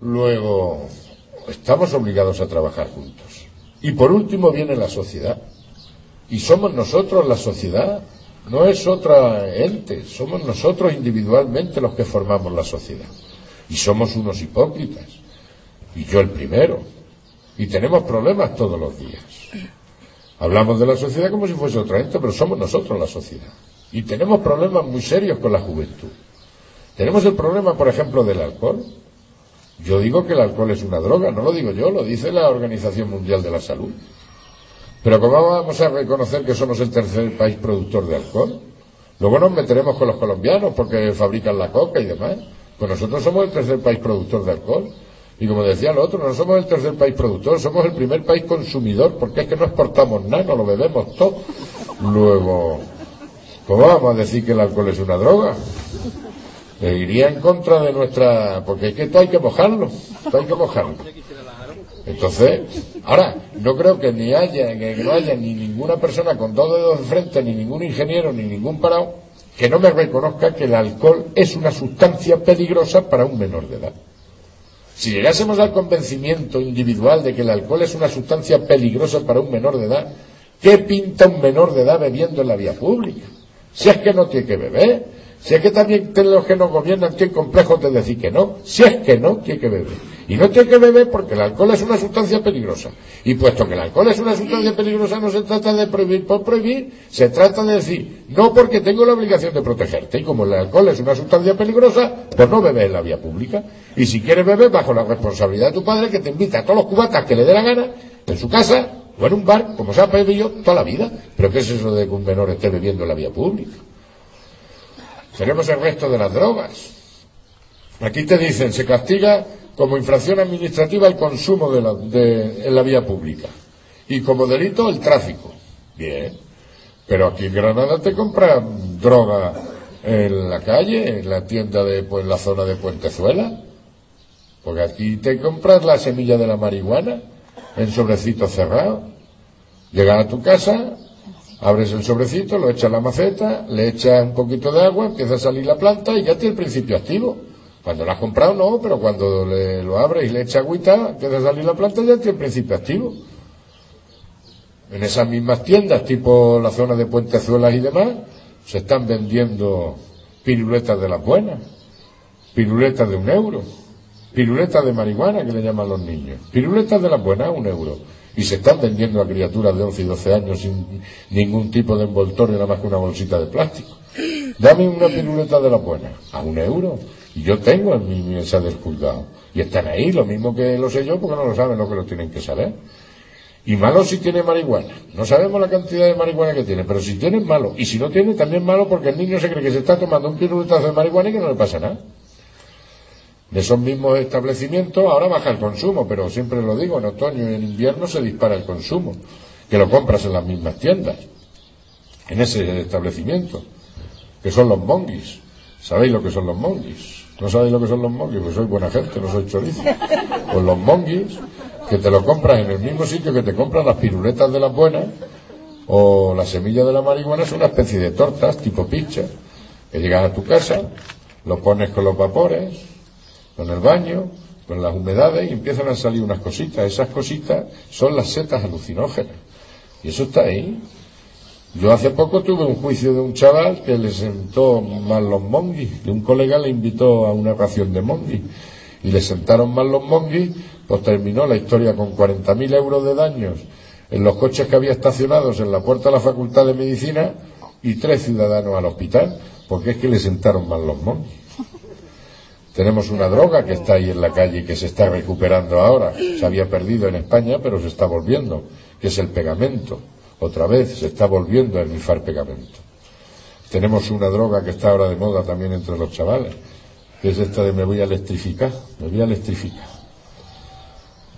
Luego, estamos obligados a trabajar juntos. Y por último viene la sociedad. Y somos nosotros la sociedad, no es otra ente, somos nosotros individualmente los que formamos la sociedad. Y somos unos hipócritas. Y yo el primero. Y tenemos problemas todos los días. Hablamos de la sociedad como si fuese otra ente, pero somos nosotros la sociedad. Y tenemos problemas muy serios con la juventud. Tenemos el problema, por ejemplo, del alcohol. Yo digo que el alcohol es una droga, no lo digo yo, lo dice la Organización Mundial de la Salud. Pero ¿cómo vamos a reconocer que somos el tercer país productor de alcohol? Luego nos meteremos con los colombianos porque fabrican la coca y demás. Pues nosotros somos el tercer país productor de alcohol. Y como decía el otro, no somos el tercer país productor, somos el primer país consumidor, porque es que no exportamos nada, no lo bebemos todo. Luego, ¿cómo vamos a decir que el alcohol es una droga? Eh, iría en contra de nuestra... porque es que esto hay que mojarlo, esto hay que mojarlo. Entonces, ahora, no creo que ni haya, no haya ni ninguna persona con dos dedos de frente, ni ningún ingeniero, ni ningún parado, que no me reconozca que el alcohol es una sustancia peligrosa para un menor de edad. Si llegásemos al convencimiento individual de que el alcohol es una sustancia peligrosa para un menor de edad, ¿qué pinta un menor de edad bebiendo en la vía pública? Si es que no tiene que beber, si es que también los que nos gobiernan tienen complejos de decir que no, si es que no tiene que beber. Y no tiene que beber porque el alcohol es una sustancia peligrosa. Y puesto que el alcohol es una sustancia peligrosa, no se trata de prohibir por prohibir, se trata de decir, no porque tengo la obligación de protegerte. Y como el alcohol es una sustancia peligrosa, pues no bebes en la vía pública. Y si quieres beber, bajo la responsabilidad de tu padre, que te invita a todos los cubatas que le dé la gana, en su casa o en un bar, como se ha bebido toda la vida. Pero ¿qué es eso de que un menor esté bebiendo en la vía pública? Tenemos el resto de las drogas. Aquí te dicen, se castiga como infracción administrativa el consumo de la, de, en la vía pública y como delito el tráfico. Bien, pero aquí en Granada te compran droga en la calle, en la tienda de pues, la zona de Puentezuela, porque aquí te compras la semilla de la marihuana en sobrecito cerrado. Llegas a tu casa, abres el sobrecito, lo echas en la maceta, le echas un poquito de agua, empieza a salir la planta y ya tiene el principio activo. Cuando lo has comprado no, pero cuando le, lo abres y le echas agüita, empieza a salir la planta ya tiene el principio activo. En esas mismas tiendas, tipo la zona de Puentezuelas y demás, se están vendiendo piruletas de las buenas, piruletas de un euro, piruletas de marihuana que le llaman los niños, piruletas de las buenas un euro. Y se están vendiendo a criaturas de 11 y 12 años sin ningún tipo de envoltorio, nada más que una bolsita de plástico. Dame una piruleta de las buenas, a un euro. Y yo tengo en mi mesa del juzgado. Y están ahí, lo mismo que lo sé yo, porque no lo saben lo que lo tienen que saber. Y malo si tiene marihuana. No sabemos la cantidad de marihuana que tiene, pero si tiene malo. Y si no tiene, también malo porque el niño se cree que se está tomando un piruletazo de marihuana y que no le pasa nada. De esos mismos establecimientos ahora baja el consumo, pero siempre lo digo, en otoño y en invierno se dispara el consumo, que lo compras en las mismas tiendas, en ese establecimiento, que son los monguis. ¿Sabéis lo que son los monguis? ¿No sabéis lo que son los monguis? Pues soy buena gente, no soy chorizo. Pues los monguis, que te lo compras en el mismo sitio que te compran las piruletas de las buenas, o la semilla de la marihuana, es una especie de tortas tipo pizza, que llegas a tu casa, lo pones con los vapores, con el baño, con las humedades y empiezan a salir unas cositas. Esas cositas son las setas alucinógenas. Y eso está ahí. Yo hace poco tuve un juicio de un chaval que le sentó mal los monguis. De un colega le invitó a una ración de monguis. Y le sentaron mal los monguis, pues terminó la historia con 40.000 euros de daños en los coches que había estacionados en la puerta de la Facultad de Medicina y tres ciudadanos al hospital, porque es que le sentaron mal los monguis. Tenemos una droga que está ahí en la calle y que se está recuperando ahora. Se había perdido en España, pero se está volviendo, que es el pegamento. Otra vez se está volviendo a rifar pegamento. Tenemos una droga que está ahora de moda también entre los chavales, que es esta de me voy a electrificar, me voy a electrificar.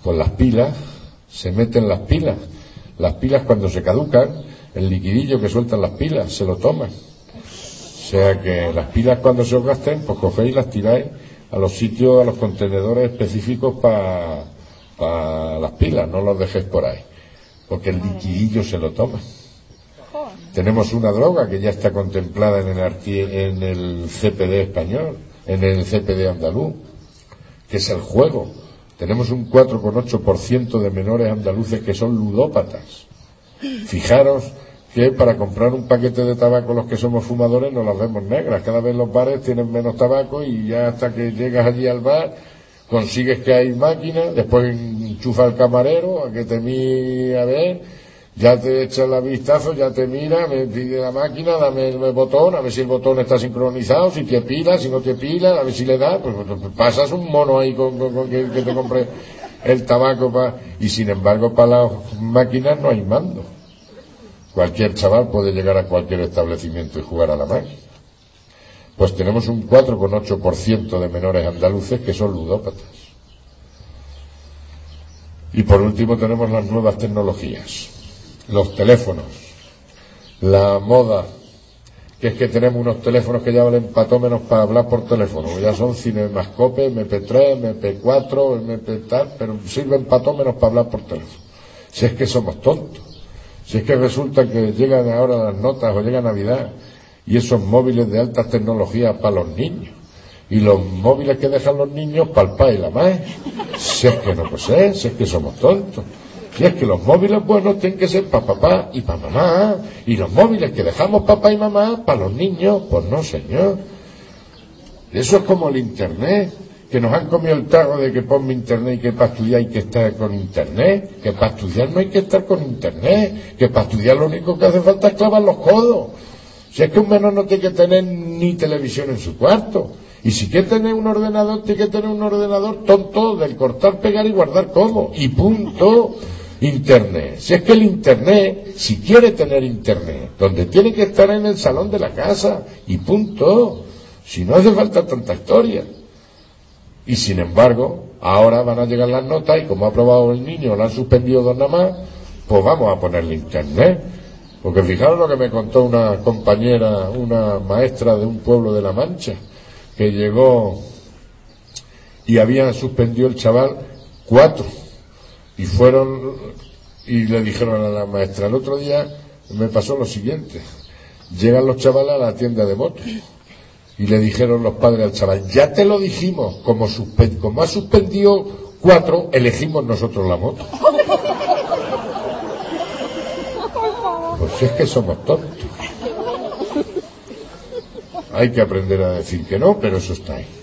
Con las pilas, se meten las pilas. Las pilas cuando se caducan, el liquidillo que sueltan las pilas, se lo toman. O sea que las pilas cuando se os gasten, pues cogéis las tiráis a los sitios, a los contenedores específicos para las pilas, no los dejéis por ahí, porque el liquidillo se lo toma. Tenemos una droga que ya está contemplada en el, en el CPD español, en el CPD andaluz, que es el juego. Tenemos un 4,8% de menores andaluces que son ludópatas. Fijaros que para comprar un paquete de tabaco los que somos fumadores nos las vemos negras. Cada vez los bares tienen menos tabaco y ya hasta que llegas allí al bar consigues que hay máquinas, después enchufa el camarero a que te mire a ver, ya te echa el vistazo, ya te mira, me pide la máquina, dame el botón, a ver si el botón está sincronizado, si te pila, si no te pila, a ver si le da, pues, pues, pues pasas un mono ahí con, que, te compre el tabaco y sin embargo para las máquinas no hay mando. Cualquier chaval puede llegar a cualquier establecimiento y jugar a la máquina. Pues tenemos un 4,8% de menores andaluces que son ludópatas. Y por último tenemos las nuevas tecnologías, los teléfonos, la moda, que es que tenemos unos teléfonos que ya valen patómenos para hablar por teléfono, ya son cinemascope, MP3, MP4, MP tal, pero sirven patómenos para hablar por teléfono. Si es que somos tontos, si es que resulta que llegan ahora las notas o llega Navidad y esos móviles de altas tecnologías para los niños y los móviles que dejan los niños para el padre y la madre. Si es que no ser, si es que somos tontos. Si es que los móviles buenos tienen que ser para papá y para mamá, y los móviles que dejamos papá y mamá para los niños, pues no, señor. Eso es como el Internet, que nos han comido el trago de que ponme Internet y que para estudiar hay que estar con Internet, que para estudiar no hay que estar con Internet, que para estudiar lo único que hace falta es clavar los codos. Si es que un menor no tiene que tener ni televisión en su cuarto. Y si quiere tener un ordenador, tiene que tener un ordenador tonto del cortar, pegar y guardar como. Y punto. Internet. Si es que el Internet, si quiere tener Internet, donde tiene que estar en el salón de la casa. Y punto. Si no hace falta tanta historia. Y sin embargo, ahora van a llegar las notas y como ha aprobado el niño, lo han suspendido dos nada más, pues vamos a ponerle Internet. Porque fijaros lo que me contó una compañera, una maestra de un pueblo de La Mancha, que llegó y habían suspendido el chaval cuatro. Y fueron y le dijeron a la maestra, el otro día me pasó lo siguiente. Llegan los chavales a la tienda de motos y le dijeron los padres al chaval, ya te lo dijimos, como, como ha suspendido cuatro, elegimos nosotros la moto. Pues es que somos tontos. Hay que aprender a decir que no, pero eso está ahí.